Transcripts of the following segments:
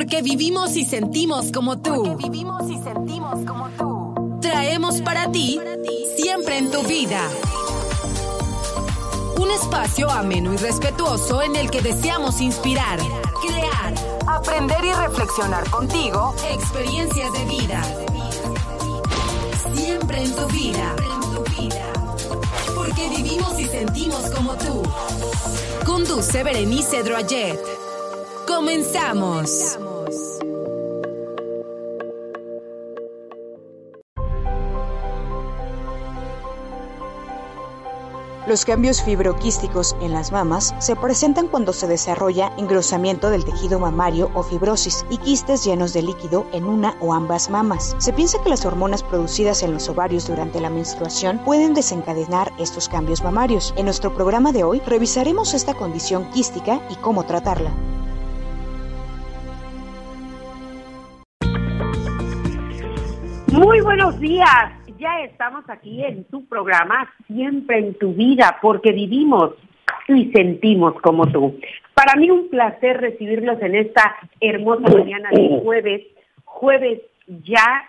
Porque vivimos y sentimos como tú. Porque vivimos y sentimos como tú. Traemos para ti siempre en tu vida. Un espacio ameno y respetuoso en el que deseamos inspirar, crear, aprender y reflexionar contigo experiencias de vida. Siempre en tu vida. Porque vivimos y sentimos como tú. Conduce Berenice Droyet. Comenzamos. Los cambios fibroquísticos en las mamas se presentan cuando se desarrolla engrosamiento del tejido mamario o fibrosis y quistes llenos de líquido en una o ambas mamas. Se piensa que las hormonas producidas en los ovarios durante la menstruación pueden desencadenar estos cambios mamarios. En nuestro programa de hoy revisaremos esta condición quística y cómo tratarla. Muy buenos días ya estamos aquí en tu programa, siempre en tu vida, porque vivimos y sentimos como tú. Para mí un placer recibirlos en esta hermosa mañana de jueves, jueves ya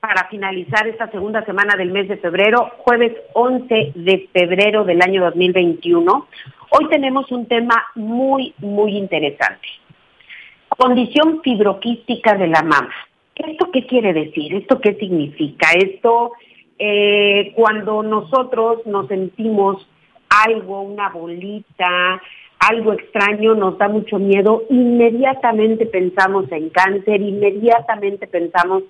para finalizar esta segunda semana del mes de febrero, jueves 11 de febrero del año 2021. Hoy tenemos un tema muy, muy interesante. Condición fibroquística de la mama. ¿Esto qué quiere decir? ¿Esto qué significa? Esto, eh, cuando nosotros nos sentimos algo, una bolita, algo extraño, nos da mucho miedo, inmediatamente pensamos en cáncer, inmediatamente pensamos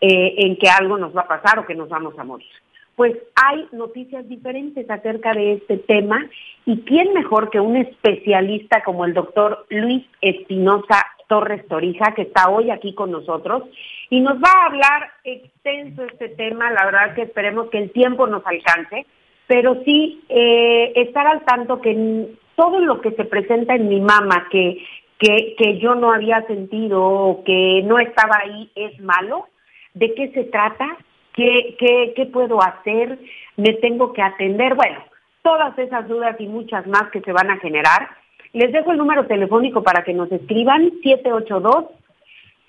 eh, en que algo nos va a pasar o que nos vamos a morir. Pues hay noticias diferentes acerca de este tema y quién mejor que un especialista como el doctor Luis Espinosa Torres Torija, que está hoy aquí con nosotros y nos va a hablar extenso este tema. La verdad que esperemos que el tiempo nos alcance, pero sí eh, estar al tanto que todo lo que se presenta en mi mama, que, que, que yo no había sentido o que no estaba ahí, es malo. ¿De qué se trata? ¿Qué, qué, qué puedo hacer? ¿Me tengo que atender? Bueno, todas esas dudas y muchas más que se van a generar les dejo el número telefónico para que nos escriban 782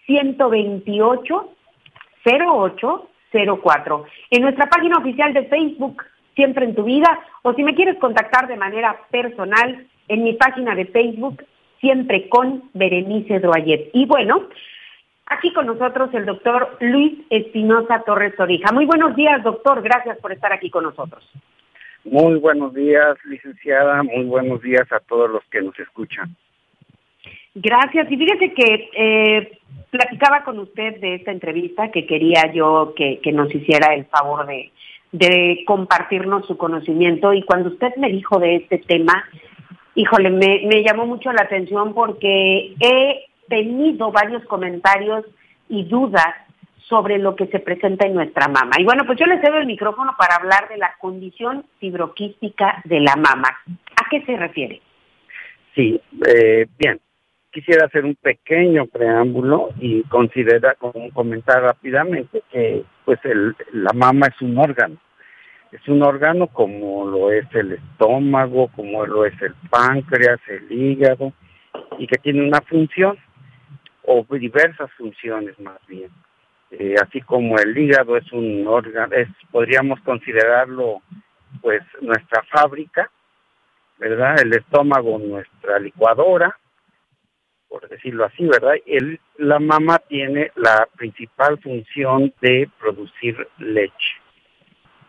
128 0804. En nuestra página oficial de Facebook, Siempre en tu vida, o si me quieres contactar de manera personal, en mi página de Facebook, Siempre con Berenice Droyet. Y bueno, aquí con nosotros el doctor Luis Espinosa Torres Torija. Muy buenos días, doctor. Gracias por estar aquí con nosotros. Muy buenos días, licenciada. Muy buenos días a todos los que nos escuchan. Gracias. Y fíjese que eh, platicaba con usted de esta entrevista que quería yo que, nos hiciera el favor de, compartirnos su conocimiento. Y cuando usted me dijo de este tema, híjole, me llamó mucho la atención porque he tenido varios comentarios y dudas sobre lo que se presenta en nuestra mama. Y bueno, pues yo le cedo el micrófono para hablar de la condición fibroquística de la mama. ¿A qué se refiere? Sí, eh, bien. Quisiera hacer un pequeño preámbulo y considera, como comentar rápidamente, que pues el, la mama es un órgano. Es un órgano como lo es el estómago, como lo es el páncreas, el hígado, y que tiene una función, o diversas funciones más bien. Eh, así como el hígado es un órgano, es, podríamos considerarlo pues nuestra fábrica, ¿verdad? El estómago nuestra licuadora, por decirlo así, ¿verdad? El, la mama tiene la principal función de producir leche.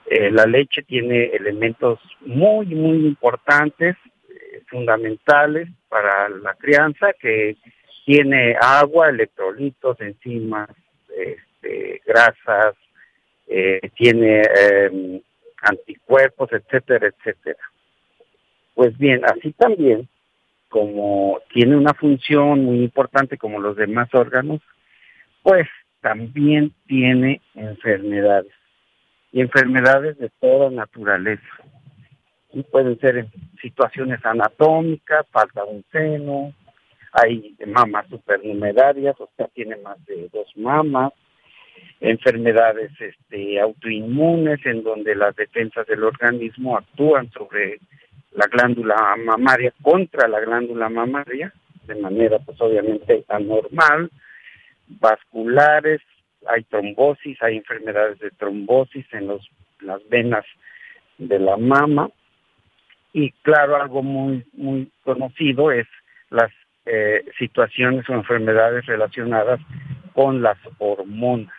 Eh, la leche tiene elementos muy, muy importantes, eh, fundamentales para la crianza, que tiene agua, electrolitos, enzimas, este, grasas, eh, tiene em, anticuerpos, etcétera, etcétera. Pues bien, así también, como tiene una función muy importante como los demás órganos, pues también tiene enfermedades, y enfermedades de toda naturaleza. Y pueden ser situaciones anatómicas, falta un seno, hay mamas supernumerarias, o sea, tiene más de dos mamas, enfermedades este, autoinmunes en donde las defensas del organismo actúan sobre la glándula mamaria contra la glándula mamaria de manera pues obviamente anormal vasculares, hay trombosis, hay enfermedades de trombosis en las venas de la mama y claro, algo muy, muy conocido es las eh, situaciones o enfermedades relacionadas con las hormonas.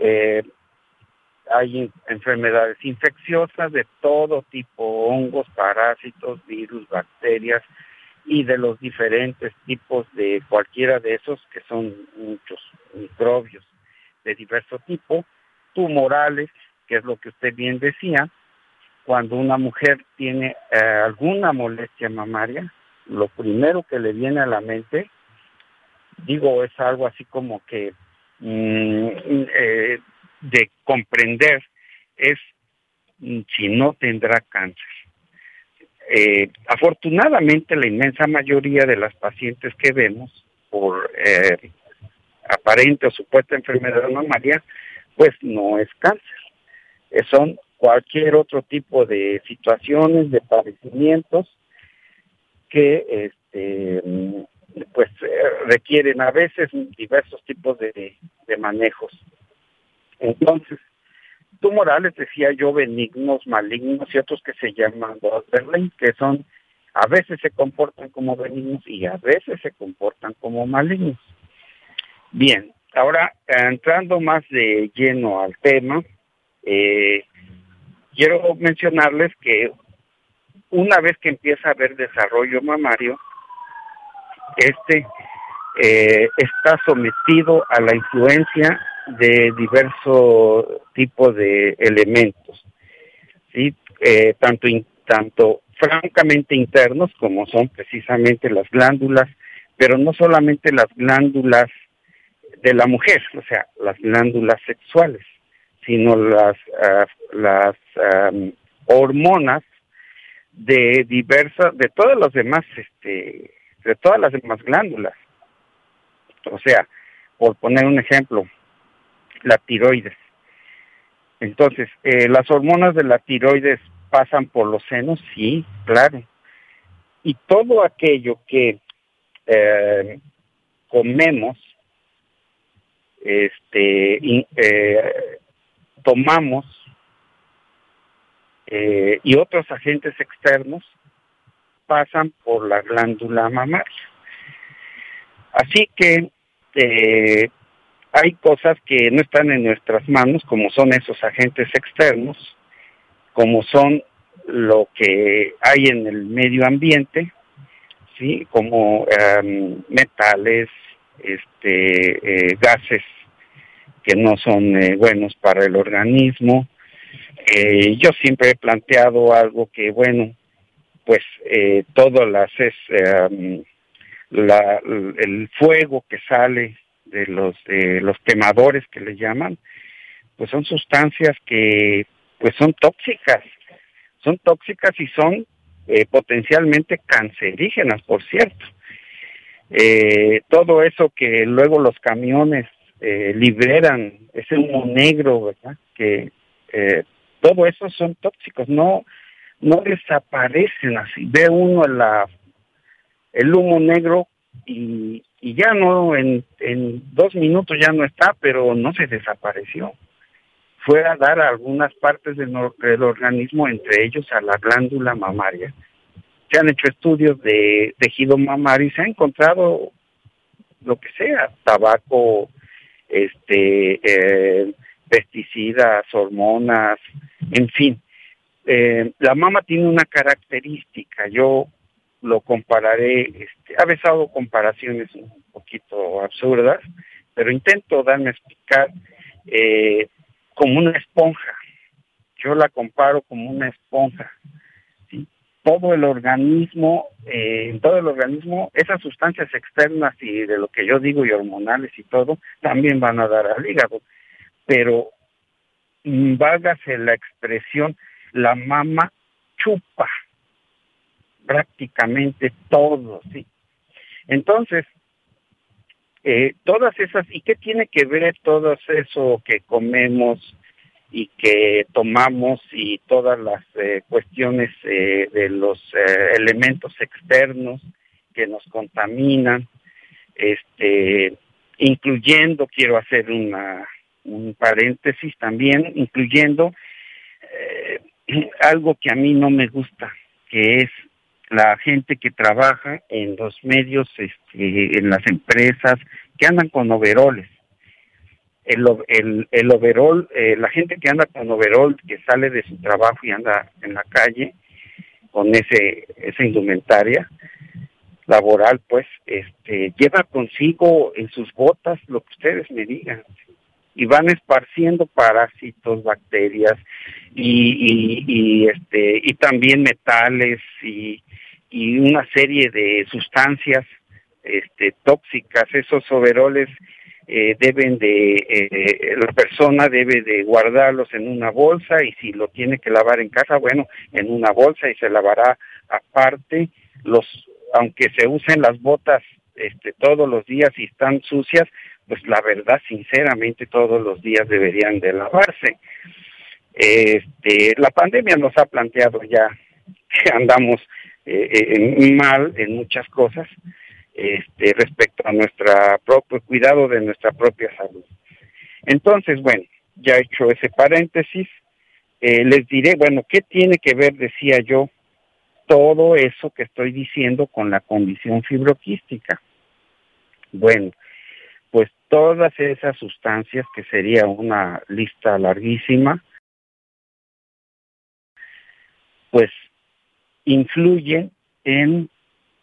Eh, hay enfermedades infecciosas de todo tipo, hongos, parásitos, virus, bacterias y de los diferentes tipos de cualquiera de esos, que son muchos microbios de diverso tipo, tumorales, que es lo que usted bien decía, cuando una mujer tiene eh, alguna molestia mamaria, lo primero que le viene a la mente, digo, es algo así como que mm, eh, de comprender es mm, si no tendrá cáncer. Eh, afortunadamente la inmensa mayoría de las pacientes que vemos por eh, aparente o supuesta enfermedad mamaria, pues no es cáncer. Son cualquier otro tipo de situaciones, de padecimientos que este, mm, pues requieren a veces diversos tipos de manejos. Entonces, tumorales, decía yo, benignos, malignos y otros que se llaman borderline, que son, a veces se comportan como benignos y a veces se comportan como malignos. Bien, ahora entrando más de lleno al tema, eh, quiero mencionarles que una vez que empieza a haber desarrollo mamario, este eh, está sometido a la influencia de diversos tipos de elementos, ¿sí? Eh, tanto, tanto francamente internos como son precisamente las glándulas, pero no solamente las glándulas de la mujer, o sea, las glándulas sexuales, sino las, ah, las hormonas de diversas, de todas las demás, este, de todas las demás glándulas. O sea, por poner un ejemplo, la tiroides. Entonces, eh, ¿las hormonas de la tiroides pasan por los senos? Sí, claro. Y todo aquello que eh, comemos, este, eh, tomamos y otros agentes externos pasan por la glándula mamaria. Así que hay cosas que no están en nuestras manos, como son esos agentes externos, como son lo que hay en el medio ambiente, sí, como em, metales, este, eh, gases que no son eh, buenos para el organismo. Eh, yo siempre he planteado algo que, bueno, pues todo las es em, la, el fuego que sale de los de los quemadores que le llaman, pues son sustancias que pues son tóxicas, son tóxicas y son eh, potencialmente cancerígenas, por cierto. Eh, todo eso que luego los camiones eh, liberan, ese humo negro, ¿verdad? Que todo eso son tóxicos, no no desaparecen así. Ve uno el humo negro y, y ya no, en, en dos minutos ya no está, pero no se desapareció. Fue a dar a algunas partes del, del organismo, entre ellos a la glándula mamaria. Se han hecho estudios de tejido mamario y se ha encontrado lo que sea, tabaco, este, eh, pesticidas, hormonas, en fin. Eh, la mama tiene una característica, yo lo compararé, este, ha besado comparaciones un poquito absurdas, pero intento darme a explicar eh, como una esponja. Yo la comparo como una esponja. Todo el organismo, eh, en todo el organismo, esas sustancias externas y de lo que yo digo y hormonales y todo, también van a dar al hígado. Pero, mm, válgase la expresión, la mama chupa prácticamente todo, ¿sí? Entonces, eh, todas esas, ¿y qué tiene que ver todo eso que comemos y que tomamos y todas las eh, cuestiones eh, de los elementos externos que nos contaminan, este, incluyendo, quiero hacer una, un paréntesis también, incluyendo algo que a mí no me gusta, que es la gente que trabaja en los medios, este, en las empresas, que andan con overoles. El, el, el overol, eh, la gente que anda con overol, que sale de su trabajo y anda en la calle con ese esa indumentaria laboral, pues, este, lleva consigo en sus botas lo que ustedes me digan y van esparciendo parásitos, bacterias y, y, este y también metales y, y una serie de sustancias este, tóxicas. Esos overoles eh, deben de, eh, la persona debe de guardarlos en una bolsa y si lo tiene que lavar en casa, bueno, en una bolsa y se lavará aparte. Los, aunque se usen las botas este, todos los días y están sucias, pues la verdad, sinceramente, todos los días deberían de lavarse. Este, la pandemia nos ha planteado ya que andamos eh, mal en muchas cosas este, respecto a nuestro propio cuidado de nuestra propia salud. Entonces, bueno, ya he hecho ese paréntesis, eh, les diré, bueno, ¿qué tiene que ver, decía yo, todo eso que estoy diciendo con la condición fibroquística? Bueno, pues todas esas sustancias, que sería una lista larguísima, pues influyen en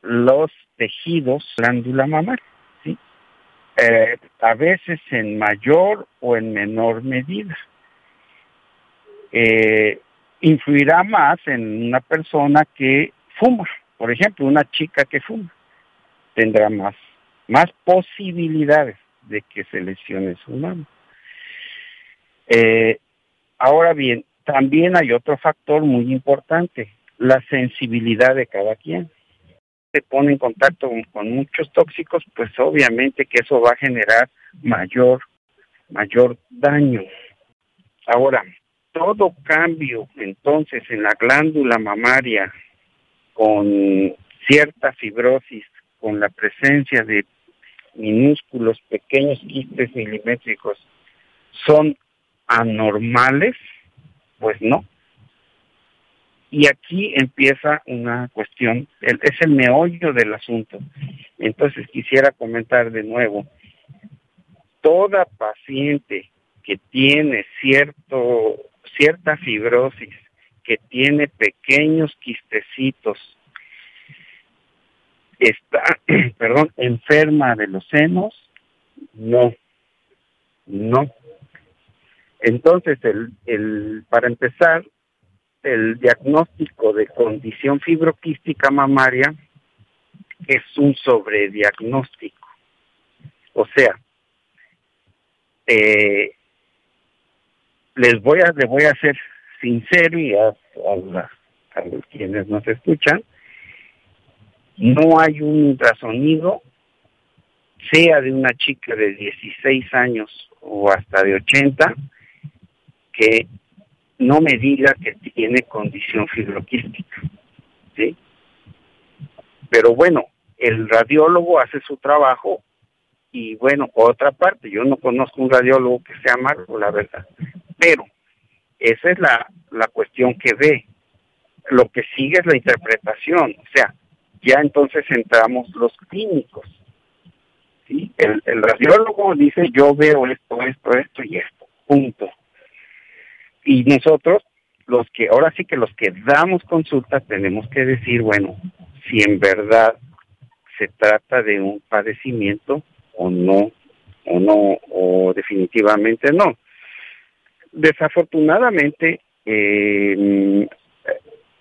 los tejidos glándula mamaria, ¿sí? Eh, a veces en mayor o en menor medida. Eh, influirá más en una persona que fuma, por ejemplo, una chica que fuma, tendrá más más posibilidades de que se lesione su mano. Eh, ahora bien, también hay otro factor muy importante, la sensibilidad de cada quien. Se pone en contacto con, muchos tóxicos, pues obviamente que eso va a generar mayor, mayor daño. Ahora, todo cambio entonces en la glándula mamaria con cierta fibrosis, con la presencia de minúsculos, pequeños quistes milimétricos son anormales, pues no. Y aquí empieza una cuestión, es el meollo del asunto. Entonces quisiera comentar de nuevo, toda paciente que tiene cierto, cierta fibrosis, que tiene pequeños quistecitos está, perdón, enferma de los senos, no, no. Entonces, el, el, para empezar, el diagnóstico de condición fibroquística mamaria es un sobrediagnóstico. O sea, eh, les voy a, les voy a ser sincero y a, a, a quienes nos escuchan, no hay un ultrasonido, sea de una chica de 16 años o hasta de 80, que no me diga que tiene condición fibroquística. ¿sí? Pero bueno, el radiólogo hace su trabajo y bueno, otra parte, yo no conozco un radiólogo que sea malo, la verdad, pero esa es la, la cuestión que ve. Lo que sigue es la interpretación, o sea, ya entonces entramos los clínicos. ¿sí? El, radiólogo dice yo veo esto, esto, esto y esto, punto. Y nosotros, los que, ahora sí que los que damos consultas, tenemos que decir, bueno, si en verdad se trata de un padecimiento o no, o no, o definitivamente no. Desafortunadamente, eh,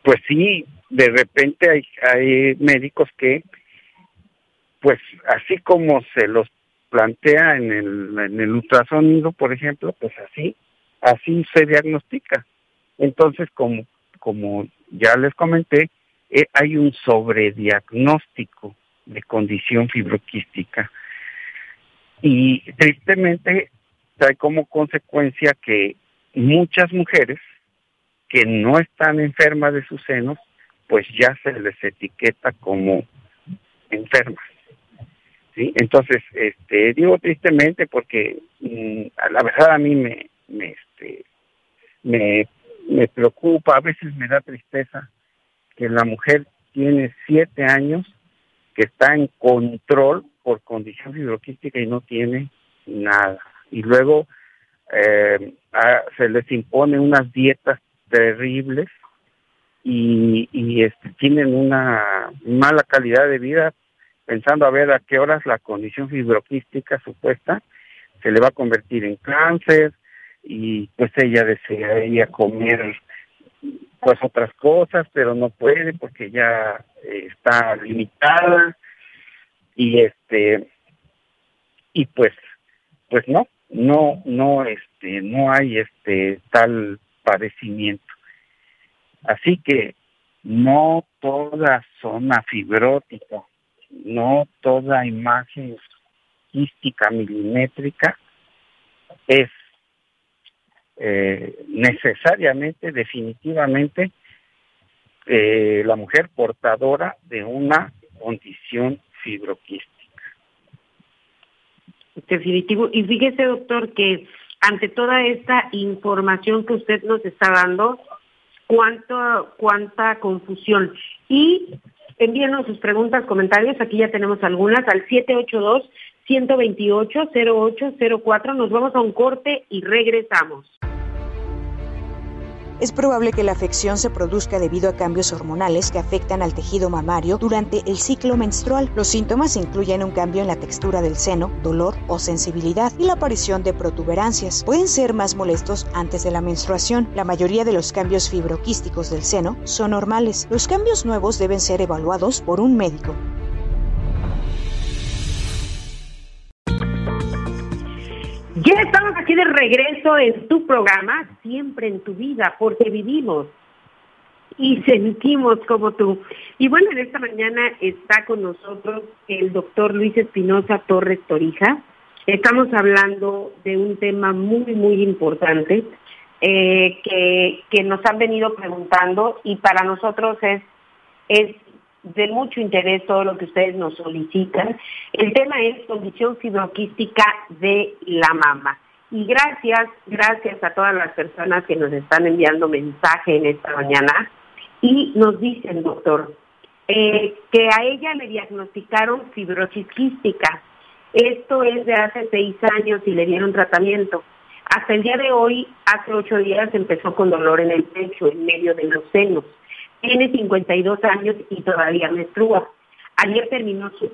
pues sí, de repente hay, hay médicos que, pues así como se los plantea en el, en el ultrasonido, por ejemplo, pues así, así se diagnostica. Entonces, como, como ya les comenté, eh, hay un sobrediagnóstico de condición fibroquística. Y tristemente trae como consecuencia que muchas mujeres que no están enfermas de sus senos, pues ya se les etiqueta como enfermas. ¿sí? Entonces, este, digo tristemente porque mm, la verdad a mí me, este, me, me preocupa, a veces me da tristeza que la mujer tiene siete años que está en control por condición fibroquística y no tiene nada. Y luego eh, se les impone unas dietas terribles y, este, tienen una mala calidad de vida pensando a ver a qué horas la condición fibroquística supuesta se le va a convertir en cáncer y pues ella desearía comer pues otras cosas, pero no puede porque ya está limitada y este y pues pues no, no no este no hay este tal padecimiento. Así que no toda zona fibrótica no toda imagen quística milimétrica es eh, necesariamente, definitivamente, eh, la mujer portadora de una condición fibroquística. Definitivo. Y fíjese, doctor, que ante toda esta información que usted nos está dando, cuánto, cuánta confusión. Y Envíenos sus preguntas, comentarios. Aquí ya tenemos algunas al 782-128-0804. Nos vamos a un corte y regresamos. Es probable que la afección se produzca debido a cambios hormonales que afectan al tejido mamario durante el ciclo menstrual. Los síntomas incluyen un cambio en la textura del seno, dolor o sensibilidad y la aparición de protuberancias. Pueden ser más molestos antes de la menstruación. La mayoría de los cambios fibroquísticos del seno son normales. Los cambios nuevos deben ser evaluados por un médico. Ya estamos aquí de regreso en tu programa, siempre en tu vida, porque vivimos y sentimos como tú. Y bueno, en esta mañana está con nosotros el doctor Luis Espinosa Torres Torija. Estamos hablando de un tema muy, muy importante eh, que, que nos han venido preguntando y para nosotros es, es de mucho interés todo lo que ustedes nos solicitan. El tema es condición fibroquística de la mama. Y gracias, gracias a todas las personas que nos están enviando mensaje en esta mañana y nos dicen, doctor, eh, que a ella le diagnosticaron fibrosis quística. Esto es de hace seis años y le dieron tratamiento. Hasta el día de hoy, hace ocho días, empezó con dolor en el pecho, en medio de los senos tiene 52 años y todavía menstrua. Ayer terminó su,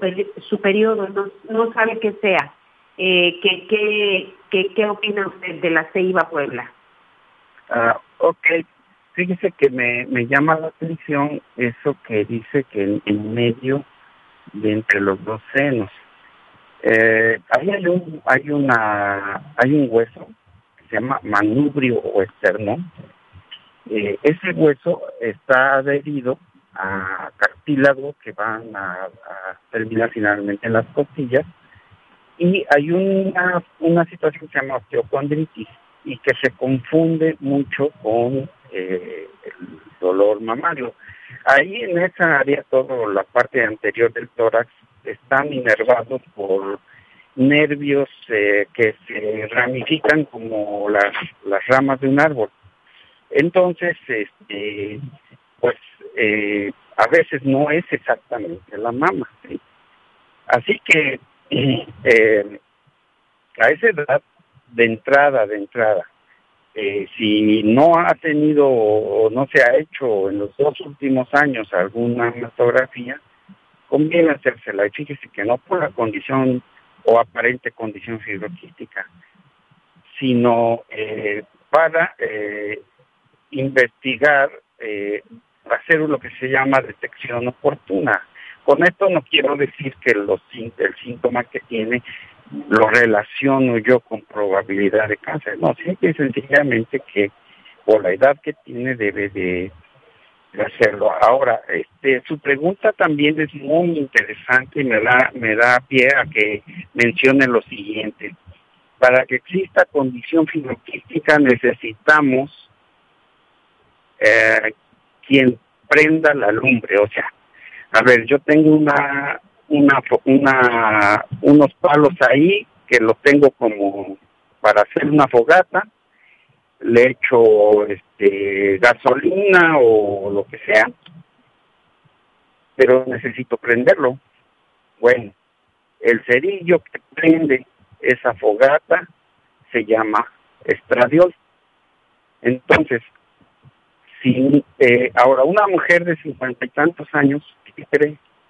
su periodo, no, sabe qué sea. Eh, ¿qué, qué, opina usted de la Ceiba Puebla? Ah, ok, fíjese que me, llama la atención eso que dice que en, medio de entre los dos senos. Eh, hay un, hay una, hay un hueso que se llama manubrio o externo, eh, ese hueso está adherido a cartílago que van a, terminar finalmente en las costillas y hay una, una situación que se llama osteocondritis y que se confunde mucho con eh, el dolor mamario. Ahí en esa área, toda la parte anterior del tórax están inervados por nervios eh, que se ramifican como las, las ramas de un árbol. Entonces, este, pues eh, a veces no es exactamente la mama. Así que eh, a esa edad, de entrada, de entrada, eh, si no ha tenido o no se ha hecho en los dos últimos años alguna mastografía, conviene hacérsela. Y fíjese que no por la condición o aparente condición fibroquística, sino para investigar, eh, hacer lo que se llama detección oportuna. Con esto no quiero decir que los, el síntoma que tiene lo relaciono yo con probabilidad de cáncer. No, simple y sencillamente que por la edad que tiene debe de, hacerlo. Ahora, este, su pregunta también es muy interesante y me da, me da pie a que mencione lo siguiente. Para que exista condición fibroquística necesitamos eh, quien prenda la lumbre. O sea, a ver, yo tengo una, una, una, unos palos ahí que los tengo como para hacer una fogata, le echo este, gasolina o lo que sea, pero necesito prenderlo. Bueno, el cerillo que prende esa fogata se llama estradiol. Entonces, si eh, ahora una mujer de cincuenta y tantos años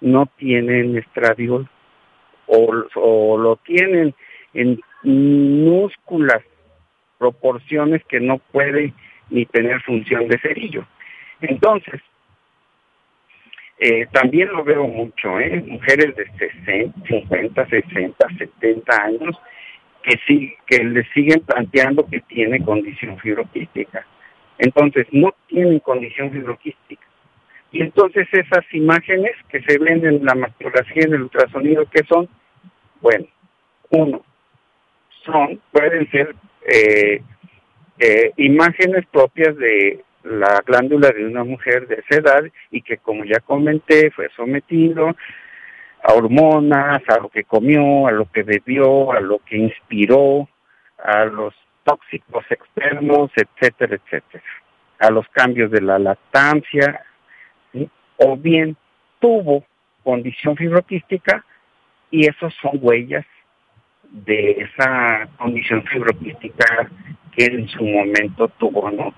no tienen estradiol o, o lo tienen en minúsculas proporciones que no puede ni tener función de cerillo. Entonces, eh, también lo veo mucho, ¿eh? mujeres de 60, 50, 60, 70 años que sí, que le siguen planteando que tiene condición fibroquística. Entonces, no tienen condición fibroquística. Y entonces esas imágenes que se ven en la mastografía en el ultrasonido, ¿qué son? Bueno, uno, son, pueden ser eh, eh, imágenes propias de la glándula de una mujer de esa edad y que como ya comenté fue sometido a hormonas, a lo que comió, a lo que bebió, a lo que inspiró, a los tóxicos externos, etcétera, etcétera, a los cambios de la lactancia, o bien tuvo condición fibroquística y esos son huellas de esa condición fibroquística que en su momento tuvo, ¿no?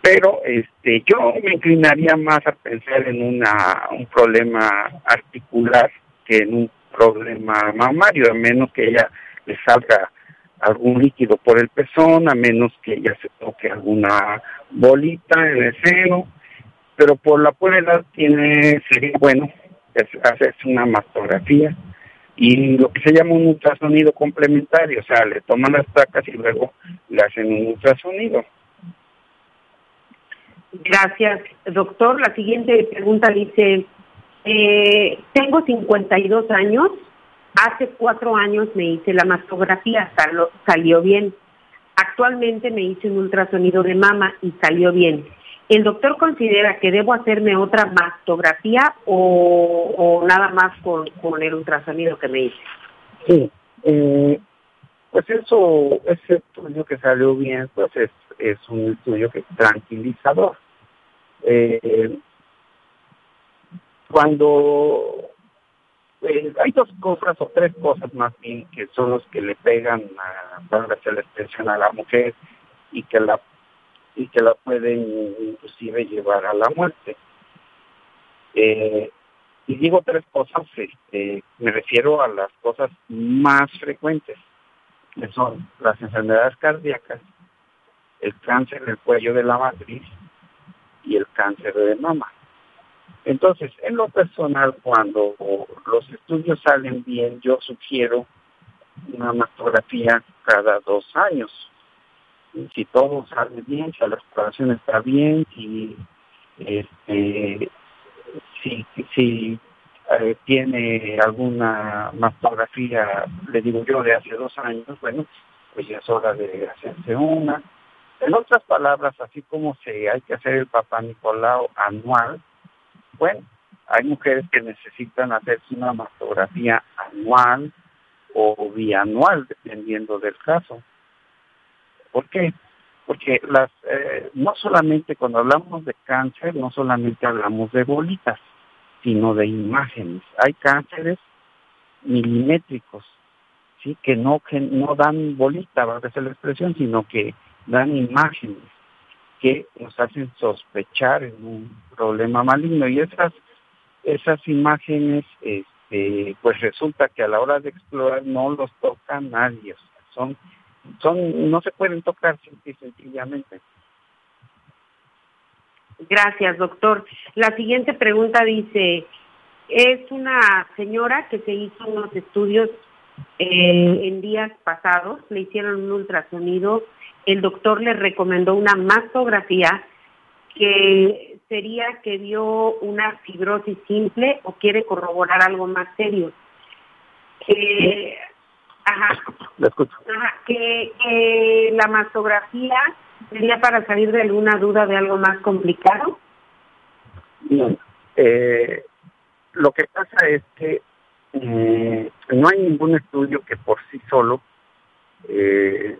Pero este, yo me inclinaría más a pensar en una, un problema articular que en un problema mamario, a menos que ella le salga algún líquido por el pezón, a menos que ella se toque alguna bolita en el seno, pero por la pura tiene, sería bueno hacerse una mastografía y lo que se llama un ultrasonido complementario, o sea, le toman las placas y luego le hacen un ultrasonido. Gracias, doctor. La siguiente pregunta dice, eh, tengo 52 años, hace cuatro años me hice la mastografía, salió bien. Actualmente me hice un ultrasonido de mama y salió bien. ¿El doctor considera que debo hacerme otra mastografía o, nada más con, el ultrasonido que me hice? Sí, eh, pues eso, ese estudio que salió bien, pues es, un estudio que es tranquilizador. Eh, cuando eh, hay dos cosas o tres cosas más bien que son los que le pegan a, hacer la expresión a la mujer y que la y que la pueden inclusive llevar a la muerte. Eh, y digo tres cosas, este, me refiero a las cosas más frecuentes, que son las enfermedades cardíacas, el cáncer del cuello de la matriz y el cáncer de mama. Entonces, en lo personal, cuando los estudios salen bien, yo sugiero una mastografía cada dos años si todo sale bien, si la exploración está bien, si este, si, si eh, tiene alguna mastografía, le digo yo, de hace dos años, bueno, pues ya es hora de hacerse una. En otras palabras, así como se hay que hacer el Papá Nicolau anual, bueno, hay mujeres que necesitan hacerse una mastografía anual o bianual, dependiendo del caso. ¿Por qué? Porque las, eh, no solamente cuando hablamos de cáncer, no solamente hablamos de bolitas, sino de imágenes. Hay cánceres milimétricos, sí, que no que no dan bolita, va a ser la expresión, sino que dan imágenes que nos hacen sospechar en un problema maligno y esas esas imágenes este, pues resulta que a la hora de explorar no los toca nadie, son son no se pueden tocar sencillamente. Gracias, doctor. La siguiente pregunta dice, es una señora que se hizo unos estudios eh, en días pasados, le hicieron un ultrasonido, el doctor le recomendó una mastografía que sería que vio una fibrosis simple o quiere corroborar algo más serio. Eh, Ajá. Que, la mastografía sería para salir de alguna duda de algo más complicado. Eh, lo que pasa es que mm, no hay ningún estudio que por sí solo eh,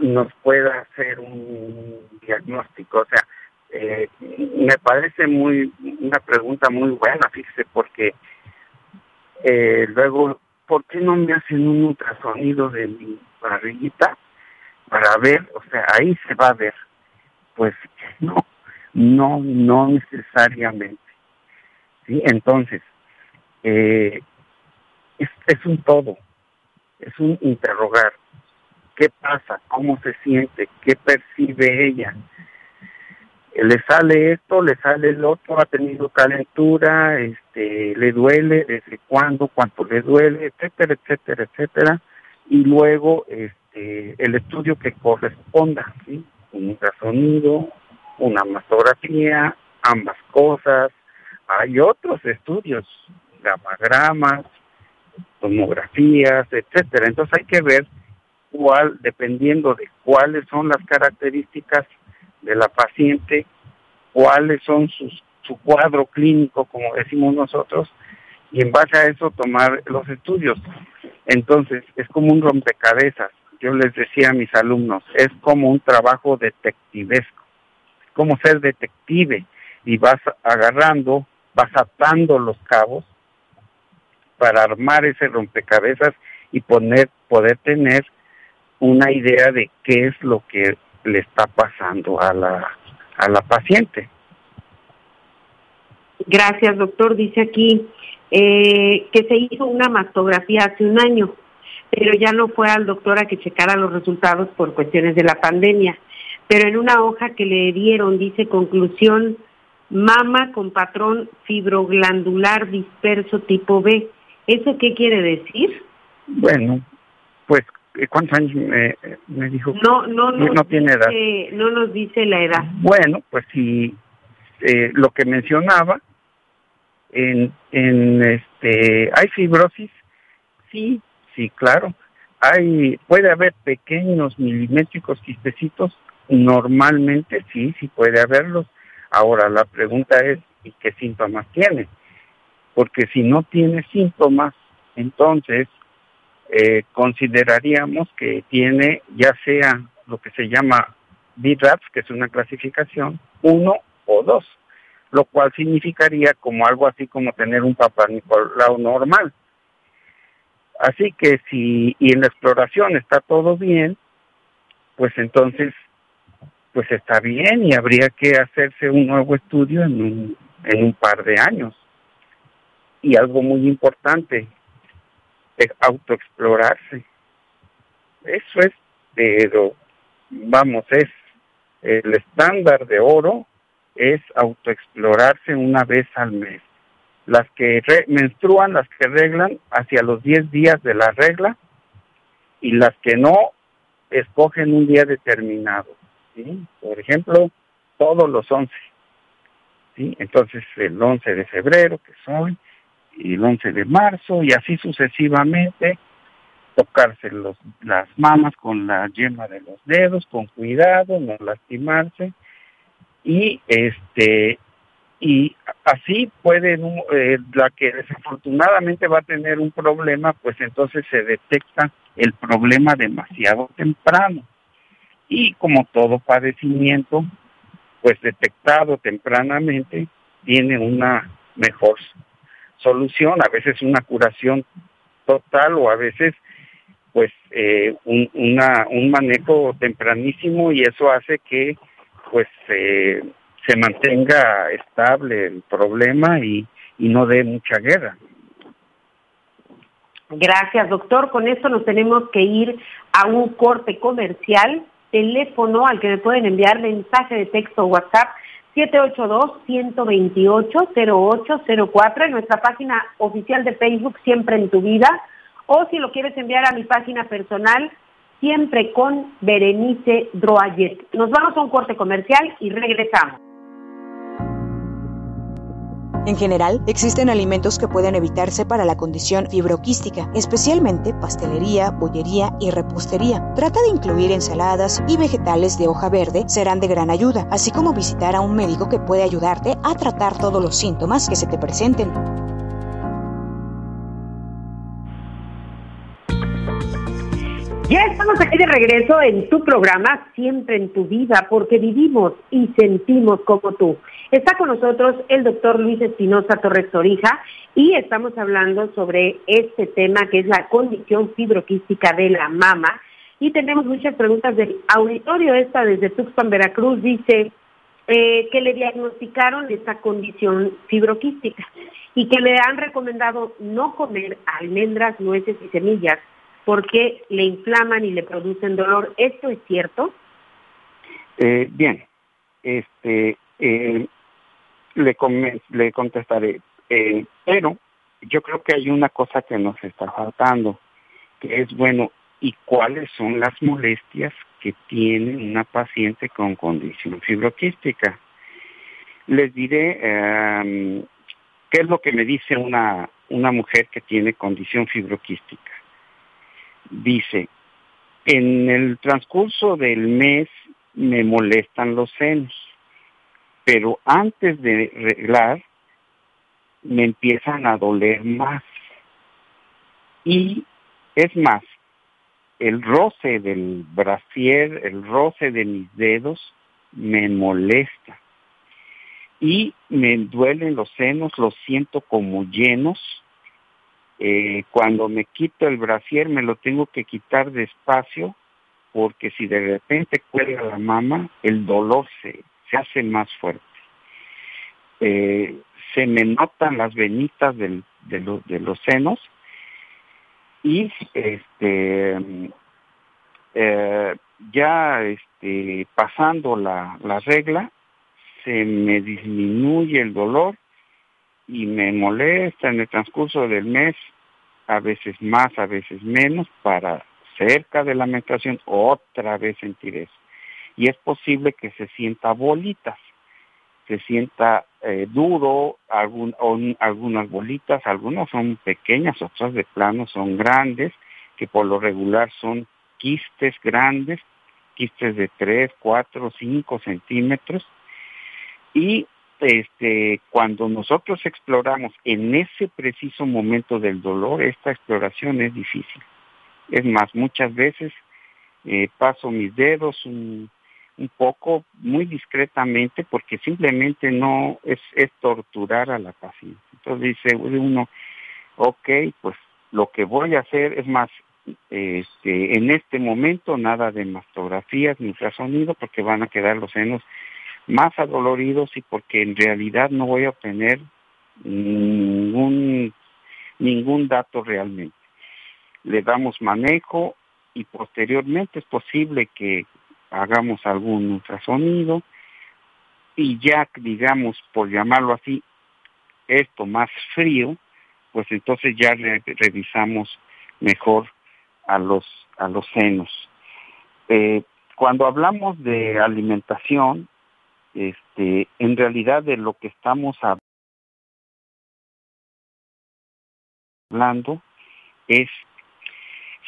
nos pueda hacer un diagnóstico. O sea, eh, me parece muy una pregunta muy buena, fíjese, porque eh, luego, ¿por qué no me hacen un ultrasonido de mi barriguita para ver? O sea, ahí se va a ver. Pues no, no, no necesariamente. ¿Sí? Entonces, eh, es, es un todo, es un interrogar. ¿Qué pasa? ¿Cómo se siente? ¿Qué percibe ella? le sale esto, le sale el otro, ha tenido calentura, este, le duele, desde cuándo, cuánto le duele, etcétera, etcétera, etcétera, y luego este, el estudio que corresponda, un ultrasonido, una mastografía, ambas cosas, hay otros estudios, gamagramas, tomografías, etcétera, entonces hay que ver cuál, dependiendo de cuáles son las características de la paciente, cuáles son sus, su cuadro clínico, como decimos nosotros, y en base a eso tomar los estudios. Entonces, es como un rompecabezas. Yo les decía a mis alumnos, es como un trabajo detectivesco, como ser detective y vas agarrando, vas atando los cabos para armar ese rompecabezas y poner, poder tener una idea de qué es lo que le está pasando a la, a la paciente. Gracias, doctor. Dice aquí eh, que se hizo una mastografía hace un año, pero ya no fue al doctor a que checara los resultados por cuestiones de la pandemia. Pero en una hoja que le dieron dice conclusión, mama con patrón fibroglandular disperso tipo B. ¿Eso qué quiere decir? Bueno, pues ¿Cuántos años me, dijo? No, no, no, tiene edad. No nos dice la edad. Bueno, pues si eh, lo que mencionaba, en, en este, hay fibrosis, sí, sí, claro. Hay, puede haber pequeños milimétricos quistecitos, normalmente sí, sí puede haberlos. Ahora la pregunta es, ¿y qué síntomas tiene? Porque si no tiene síntomas, entonces eh, consideraríamos que tiene ya sea lo que se llama BRAPS, que es una clasificación, uno o dos, lo cual significaría como algo así como tener un papá Nicolau normal. Así que si y en la exploración está todo bien, pues entonces pues está bien y habría que hacerse un nuevo estudio en un, en un par de años. Y algo muy importante, autoexplorarse. Eso es, pero vamos, es el estándar de oro es autoexplorarse una vez al mes. Las que menstruan, las que reglan hacia los 10 días de la regla y las que no escogen un día determinado. Por ejemplo, todos los 11. ¿sí? Entonces, el 11 de febrero, que soy, y el 11 de marzo y así sucesivamente tocarse las mamas con la yema de los dedos con cuidado no lastimarse y este y así puede eh, la que desafortunadamente va a tener un problema pues entonces se detecta el problema demasiado temprano. Y como todo padecimiento pues detectado tempranamente tiene una mejor solución, a veces una curación total o a veces pues eh, un, una, un manejo tempranísimo y eso hace que pues eh, se mantenga estable el problema y, y no dé mucha guerra. Gracias, doctor. Con esto nos tenemos que ir a un corte comercial. Teléfono al que me pueden enviar mensaje de texto o WhatsApp 782-128-0804 en nuestra página oficial de Facebook Siempre en tu vida o si lo quieres enviar a mi página personal Siempre con Berenice Droayet. Nos vamos a un corte comercial y regresamos. En general, existen alimentos que pueden evitarse para la condición fibroquística, especialmente pastelería, bollería y repostería. Trata de incluir ensaladas y vegetales de hoja verde, serán de gran ayuda, así como visitar a un médico que puede ayudarte a tratar todos los síntomas que se te presenten. Ya estamos aquí de regreso en tu programa, siempre en tu vida, porque vivimos y sentimos como tú. Está con nosotros el doctor Luis Espinosa Torres Torija y estamos hablando sobre este tema que es la condición fibroquística de la mama. Y tenemos muchas preguntas del auditorio. Esta desde Tuxpan, Veracruz, dice eh, que le diagnosticaron esta condición fibroquística y que le han recomendado no comer almendras, nueces y semillas porque le inflaman y le producen dolor. ¿Esto es cierto? Eh, bien, este, eh, le, le contestaré, eh, pero yo creo que hay una cosa que nos está faltando, que es, bueno, ¿y cuáles son las molestias que tiene una paciente con condición fibroquística? Les diré em, qué es lo que me dice una, una mujer que tiene condición fibroquística dice, en el transcurso del mes me molestan los senos, pero antes de arreglar me empiezan a doler más. Y es más, el roce del brasier, el roce de mis dedos me molesta. Y me duelen los senos, los siento como llenos eh, cuando me quito el brasier me lo tengo que quitar despacio porque si de repente cuelga la mama, el dolor se, se hace más fuerte. Eh, se me notan las venitas de, los senos y este eh, ya este, pasando la, la regla se me disminuye el dolor y me molesta en el transcurso del mes, a veces más, a veces menos, para cerca de la menstruación otra vez sentir eso. Y es posible que se sienta bolitas, se sienta eh, duro, algunas bolitas, algunas son pequeñas, otras de plano son grandes, que por lo regular son quistes grandes, quistes de 3, 4, 5 centímetros, y este, cuando nosotros exploramos en ese preciso momento del dolor, esta exploración es difícil. Es más, muchas veces eh, paso mis dedos un, poco, muy discretamente, porque simplemente no es, es torturar a la paciente. Entonces dice uno, ok, pues lo que voy a hacer es más, este, en este momento nada de mastografías ni ultrasonido porque van a quedar los senos más adoloridos y porque en realidad no voy a obtener ningún, ningún dato realmente. Le damos manejo y posteriormente es posible que hagamos algún ultrasonido y ya digamos, por llamarlo así, esto más frío, pues entonces ya revisamos mejor a los, a los senos. Eh, cuando hablamos de alimentación, este, en realidad de lo que estamos hablando es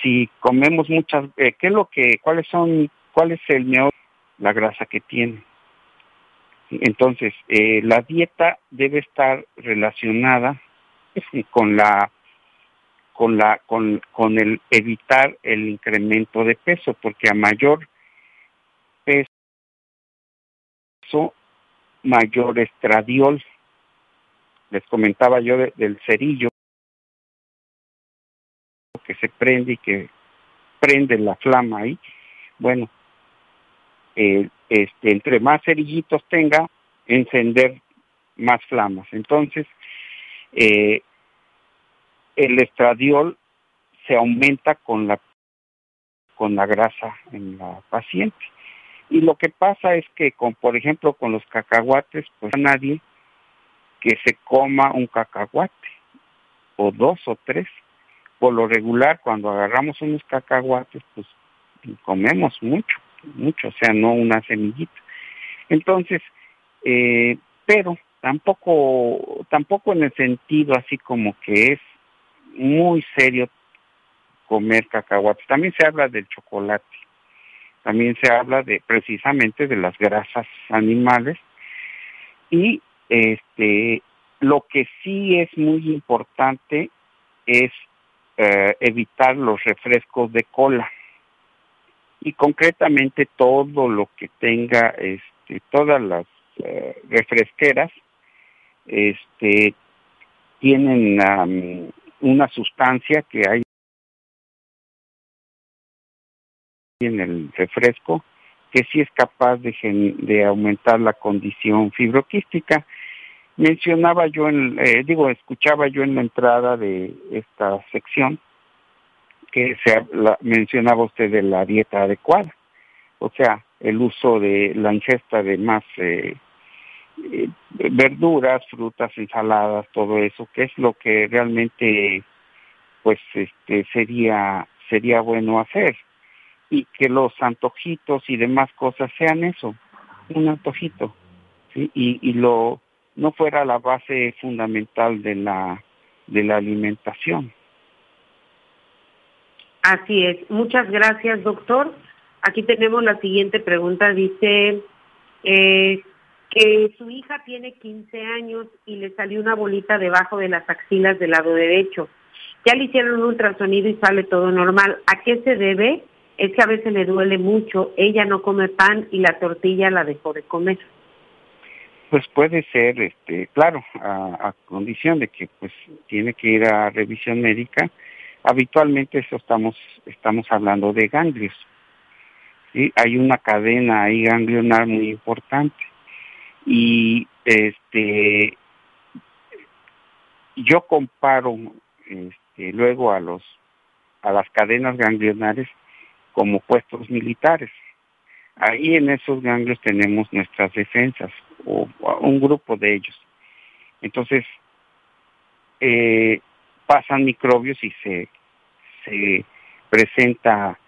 si comemos muchas, eh, ¿qué es lo que, cuáles son, cuál es el mejor, la grasa que tiene? Entonces, eh, la dieta debe estar relacionada con la con la con, con el evitar el incremento de peso porque a mayor peso mayor estradiol. Les comentaba yo del cerillo que se prende y que prende la flama ahí. Bueno, este, entre más cerillitos tenga, encender más flamas. Entonces, eh, el estradiol se aumenta con la con la grasa en la paciente. Y lo que pasa es que, con, por ejemplo, con los cacahuates, pues a nadie que se coma un cacahuate, o dos o tres. Por lo regular, cuando agarramos unos cacahuates, pues comemos mucho, mucho, o sea, no una semillita. Entonces, eh, pero tampoco, tampoco en el sentido así como que es muy serio comer cacahuates. También se habla del chocolate también se habla de precisamente de las grasas animales y este lo que sí es muy importante es eh, evitar los refrescos de cola y concretamente todo lo que tenga este, todas las eh, refresqueras este, tienen una sustancia que hay en el refresco que sí es capaz de, de aumentar la condición fibroquística. Mencionaba yo, en, eh, digo, escuchaba yo en la entrada de esta sección que se mencionaba usted de la dieta adecuada, o sea, el uso de la ingesta de más eh, eh, verduras, frutas, ensaladas, todo eso, que es lo que realmente pues este sería sería bueno hacer y que los antojitos y demás cosas sean eso, un antojito, ¿sí? y, y lo no fuera la base fundamental de la de la alimentación. Así es. Muchas gracias, doctor. Aquí tenemos la siguiente pregunta. Dice eh, que su hija tiene 15 años y le salió una bolita debajo de las axilas del lado derecho. Ya le hicieron un ultrasonido y sale todo normal. ¿A qué se debe? Es que a veces le duele mucho. Ella no come pan y la tortilla la dejó de comer. Pues puede ser, este, claro, a, a condición de que pues tiene que ir a revisión médica habitualmente eso estamos, estamos hablando de ganglios. ¿sí? Hay una cadena ahí ganglionar muy importante. Y este yo comparo este, luego a los a las cadenas ganglionares como puestos militares. Ahí en esos ganglios tenemos nuestras defensas, o, un grupo de ellos. Entonces, eh, pasan microbios y se, se presenta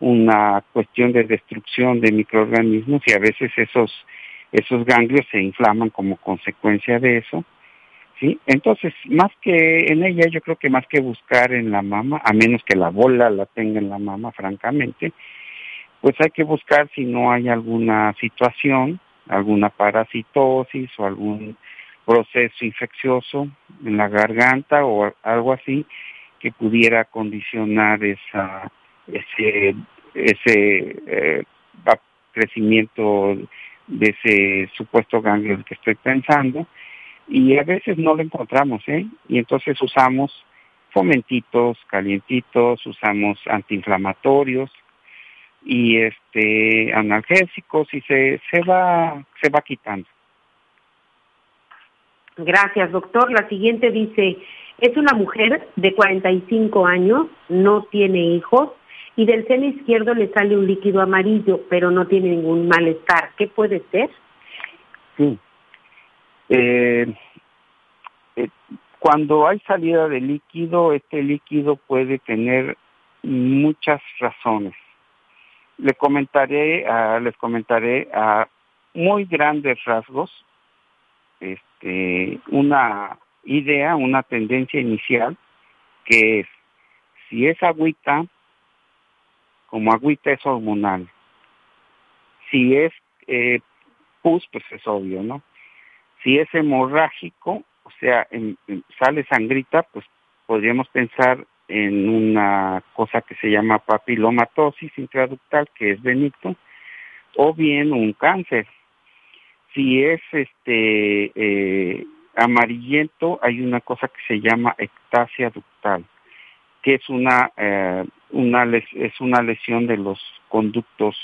una cuestión de destrucción de microorganismos y a veces esos esos ganglios se inflaman como consecuencia de eso. ¿sí? Entonces, más que en ella, yo creo que más que buscar en la mama, a menos que la bola la tenga en la mama, francamente, pues hay que buscar si no hay alguna situación, alguna parasitosis o algún proceso infeccioso en la garganta o algo así que pudiera condicionar esa ese ese eh, crecimiento de ese supuesto ganglio que estoy pensando y a veces no lo encontramos ¿eh? y entonces usamos fomentitos calientitos usamos antiinflamatorios y este analgésicos y se se va se va quitando Gracias, doctor. La siguiente dice, es una mujer de 45 años, no tiene hijos y del seno izquierdo le sale un líquido amarillo, pero no tiene ningún malestar. ¿Qué puede ser? Sí. Eh, eh, cuando hay salida de líquido, este líquido puede tener muchas razones. Le comentaré, les comentaré a muy grandes rasgos este, una idea, una tendencia inicial, que es, si es agüita, como agüita es hormonal. Si es eh, pus, pues es obvio, ¿no? Si es hemorrágico, o sea, sale sangrita, pues podríamos pensar en una cosa que se llama papilomatosis intraductal, que es benigno, o bien un cáncer, si es este eh, amarillento, hay una cosa que se llama ectasia ductal, que es una, eh, una es una lesión de los conductos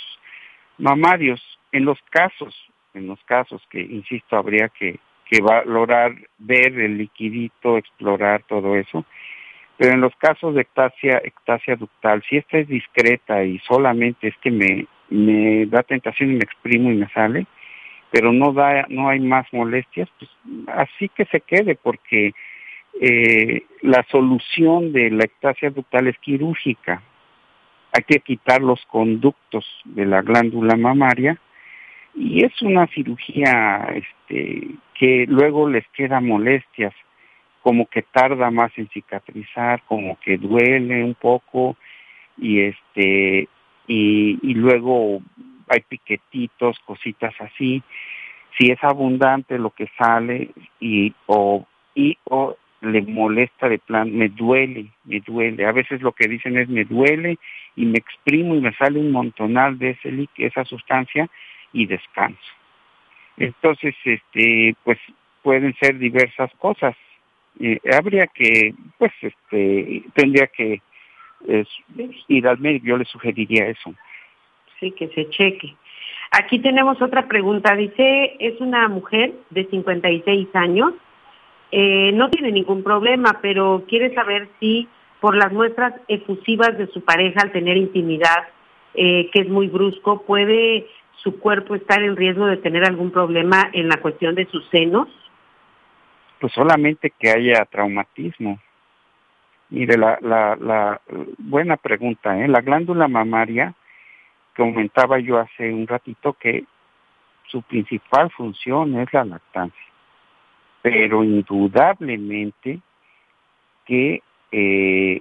mamarios. En los casos, en los casos que insisto habría que, que valorar, ver el liquidito, explorar todo eso, pero en los casos de ectasia, ectasia ductal, si esta es discreta y solamente es que me, me da tentación y me exprimo y me sale, pero no da no hay más molestias pues así que se quede porque eh, la solución de la ectasia ductal es quirúrgica. Hay que quitar los conductos de la glándula mamaria y es una cirugía este que luego les queda molestias como que tarda más en cicatrizar como que duele un poco y este y, y luego hay piquetitos, cositas así. Si es abundante lo que sale y o y o le molesta de plan, me duele, me duele. A veces lo que dicen es me duele y me exprimo y me sale un montonal de ese esa sustancia y descanso. Entonces, este, pues pueden ser diversas cosas. habría que, pues, este, tendría que ir al médico, yo le sugeriría eso. Sí, que se cheque. Aquí tenemos otra pregunta. Dice, es una mujer de 56 años, eh, no tiene ningún problema, pero quiere saber si por las muestras efusivas de su pareja al tener intimidad, eh, que es muy brusco, puede su cuerpo estar en riesgo de tener algún problema en la cuestión de sus senos. Pues solamente que haya traumatismo. Mire, la, la, la buena pregunta, ¿eh? La glándula mamaria comentaba yo hace un ratito que su principal función es la lactancia, pero indudablemente que eh,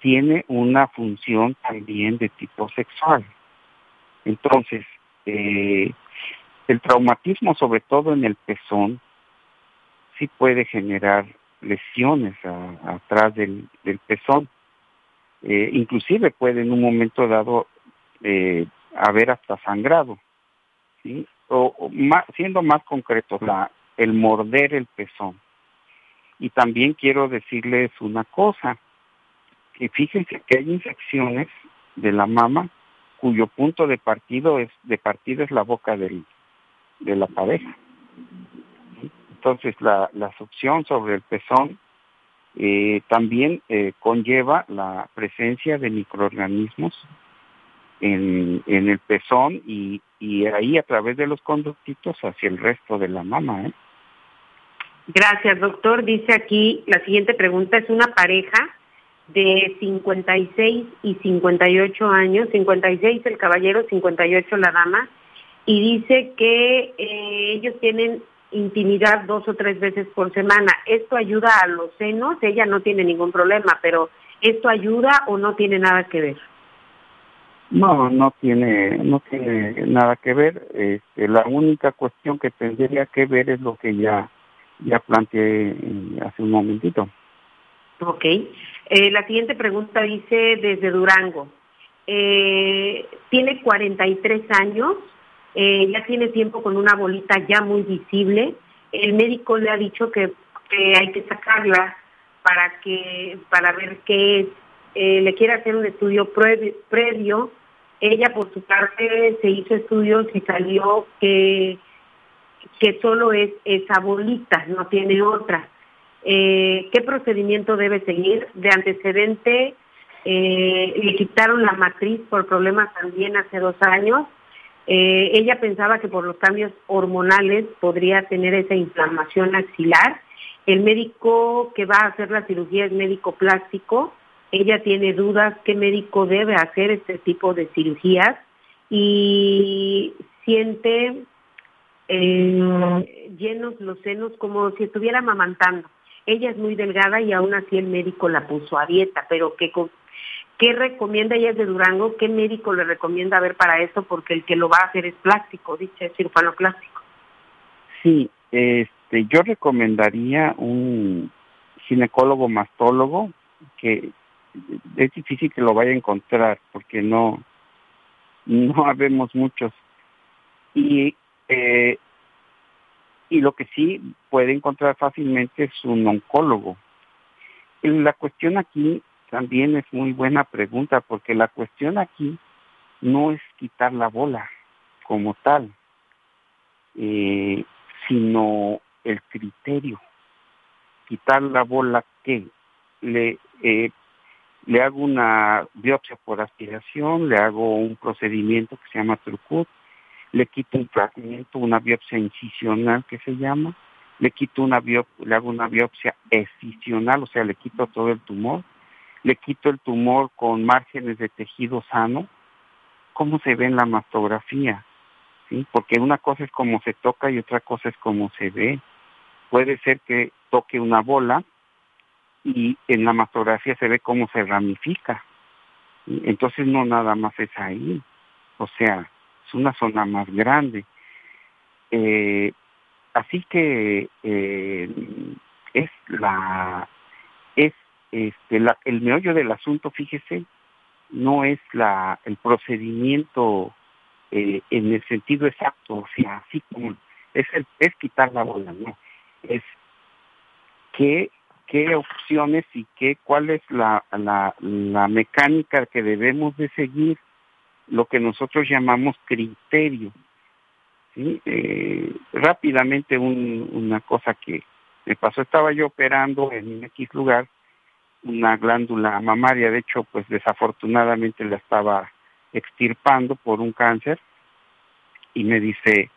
tiene una función también de tipo sexual. Entonces, eh, el traumatismo, sobre todo en el pezón, sí puede generar lesiones atrás del, pezón. Eh, inclusive puede en un momento dado eh, haber hasta sangrado, ¿sí? O, siendo más concreto, la, el morder el pezón. Y también quiero decirles una cosa, que fíjense que hay infecciones de la mama cuyo punto de partido es de partida es la boca del, de la pareja. Entonces la, la succión sobre el pezón eh, también eh, conlleva la presencia de microorganismos en, en el pezón y, y ahí a través de los conductitos hacia el resto de la mama. ¿eh? Gracias, doctor. Dice aquí, la siguiente pregunta es una pareja de 56 y 58 años, 56 el caballero, 58 la dama, y dice que eh, ellos tienen intimidad dos o tres veces por semana. ¿Esto ayuda a los senos? Ella no tiene ningún problema, pero ¿esto ayuda o no tiene nada que ver? No, no tiene, no tiene nada que ver. Este, la única cuestión que tendría que ver es lo que ya, ya planteé hace un momentito. Ok. Eh, la siguiente pregunta dice desde Durango. Eh, tiene 43 años, eh, ya tiene tiempo con una bolita ya muy visible. El médico le ha dicho que, hay que sacarla para que para ver qué es. le quiere hacer un estudio previo ella por su parte se hizo estudios y salió que, que solo es esa bolita, no tiene otra. Eh, ¿Qué procedimiento debe seguir? De antecedente eh, le quitaron la matriz por problemas también hace dos años. Eh, ella pensaba que por los cambios hormonales podría tener esa inflamación axilar. El médico que va a hacer la cirugía es médico plástico ella tiene dudas qué médico debe hacer este tipo de cirugías y siente eh, llenos los senos como si estuviera amamantando. Ella es muy delgada y aún así el médico la puso a dieta, pero ¿qué, qué recomienda? Ella es de Durango, ¿qué médico le recomienda ver para eso? Porque el que lo va a hacer es plástico, dice cirujano plástico. Sí, este, yo recomendaría un ginecólogo mastólogo que es difícil que lo vaya a encontrar porque no no habemos muchos. Y eh, y lo que sí puede encontrar fácilmente es un oncólogo. La cuestión aquí también es muy buena pregunta porque la cuestión aquí no es quitar la bola como tal eh, sino el criterio. Quitar la bola que le eh, le hago una biopsia por aspiración, le hago un procedimiento que se llama Trucut, le quito un fragmento, una biopsia incisional que se llama, le quito una le hago una biopsia escisional, o sea, le quito todo el tumor, le quito el tumor con márgenes de tejido sano, ¿cómo se ve en la mastografía? ¿Sí? Porque una cosa es cómo se toca y otra cosa es cómo se ve. Puede ser que toque una bola y en la mastografía se ve cómo se ramifica. Entonces no nada más es ahí, o sea, es una zona más grande. Eh, así que eh, es la es este la, el meollo del asunto, fíjese, no es la el procedimiento eh, en el sentido exacto, o sea, así como es el, es quitar la bola, no, es qué qué opciones y qué cuál es la, la, la mecánica que debemos de seguir, lo que nosotros llamamos criterio. Eh, rápidamente un, una cosa que me pasó, estaba yo operando en X lugar una glándula mamaria, de hecho, pues desafortunadamente la estaba extirpando por un cáncer y me dice,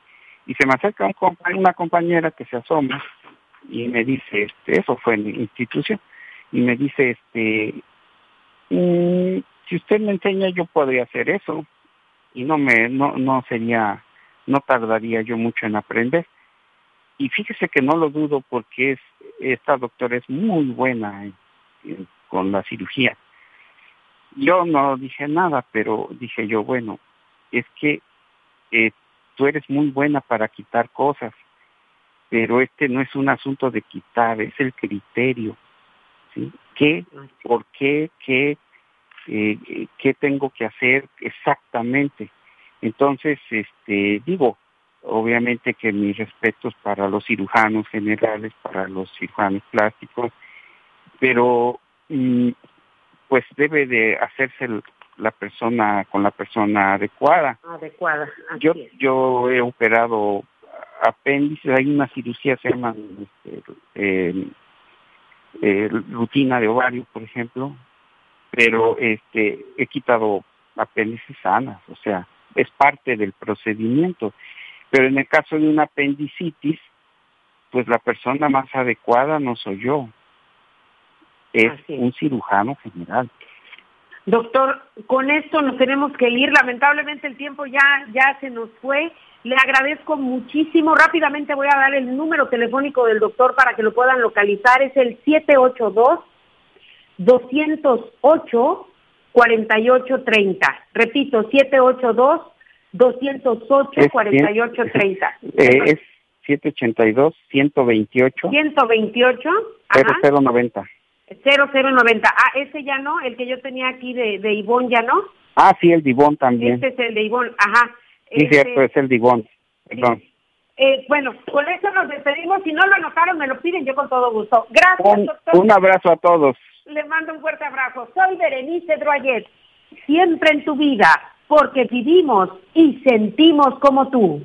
y se me acerca un una compañera que se asoma y me dice, este, eso fue en institución, y me dice, este, si usted me enseña yo podría hacer eso y no me, no, no sería, no tardaría yo mucho en aprender. Y fíjese que no lo dudo porque es, esta doctora es muy buena con la cirugía. Yo no dije nada, pero dije yo, bueno, es que eh, tú eres muy buena para quitar cosas, pero este no es un asunto de quitar, es el criterio. ¿sí? ¿Qué, por qué, qué, eh, qué tengo que hacer exactamente? Entonces, este, digo, obviamente que mis respetos para los cirujanos generales, para los cirujanos plásticos, pero mm, pues debe de hacerse la persona con la persona adecuada. Adecuada. yo yo he operado apéndices, hay una cirugía se llama este, eh, eh, rutina de ovario, por ejemplo, pero este he quitado apéndices sanas, o sea, es parte del procedimiento. Pero en el caso de una apendicitis, pues la persona más adecuada no soy yo, es un cirujano general. Doctor, con esto nos tenemos que ir. Lamentablemente el tiempo ya, ya se nos fue. Le agradezco muchísimo. Rápidamente voy a dar el número telefónico del doctor para que lo puedan localizar. Es el 782-208-4830. Repito, 782-208-4830. Eh, es 782-128. 128. 0090. 0090. Ah, ese ya no, el que yo tenía aquí de, de Ivón ya no. Ah, sí, el de Ivón también. Este es el de Ivón, ajá. Sí, este, cierto, es el de Ivón. Perdón. Eh, bueno, con eso nos despedimos. Si no lo anotaron, me lo piden yo con todo gusto. Gracias, un, doctor. Un abrazo a todos. Le mando un fuerte abrazo. Soy Berenice Droyet. Siempre en tu vida, porque vivimos y sentimos como tú.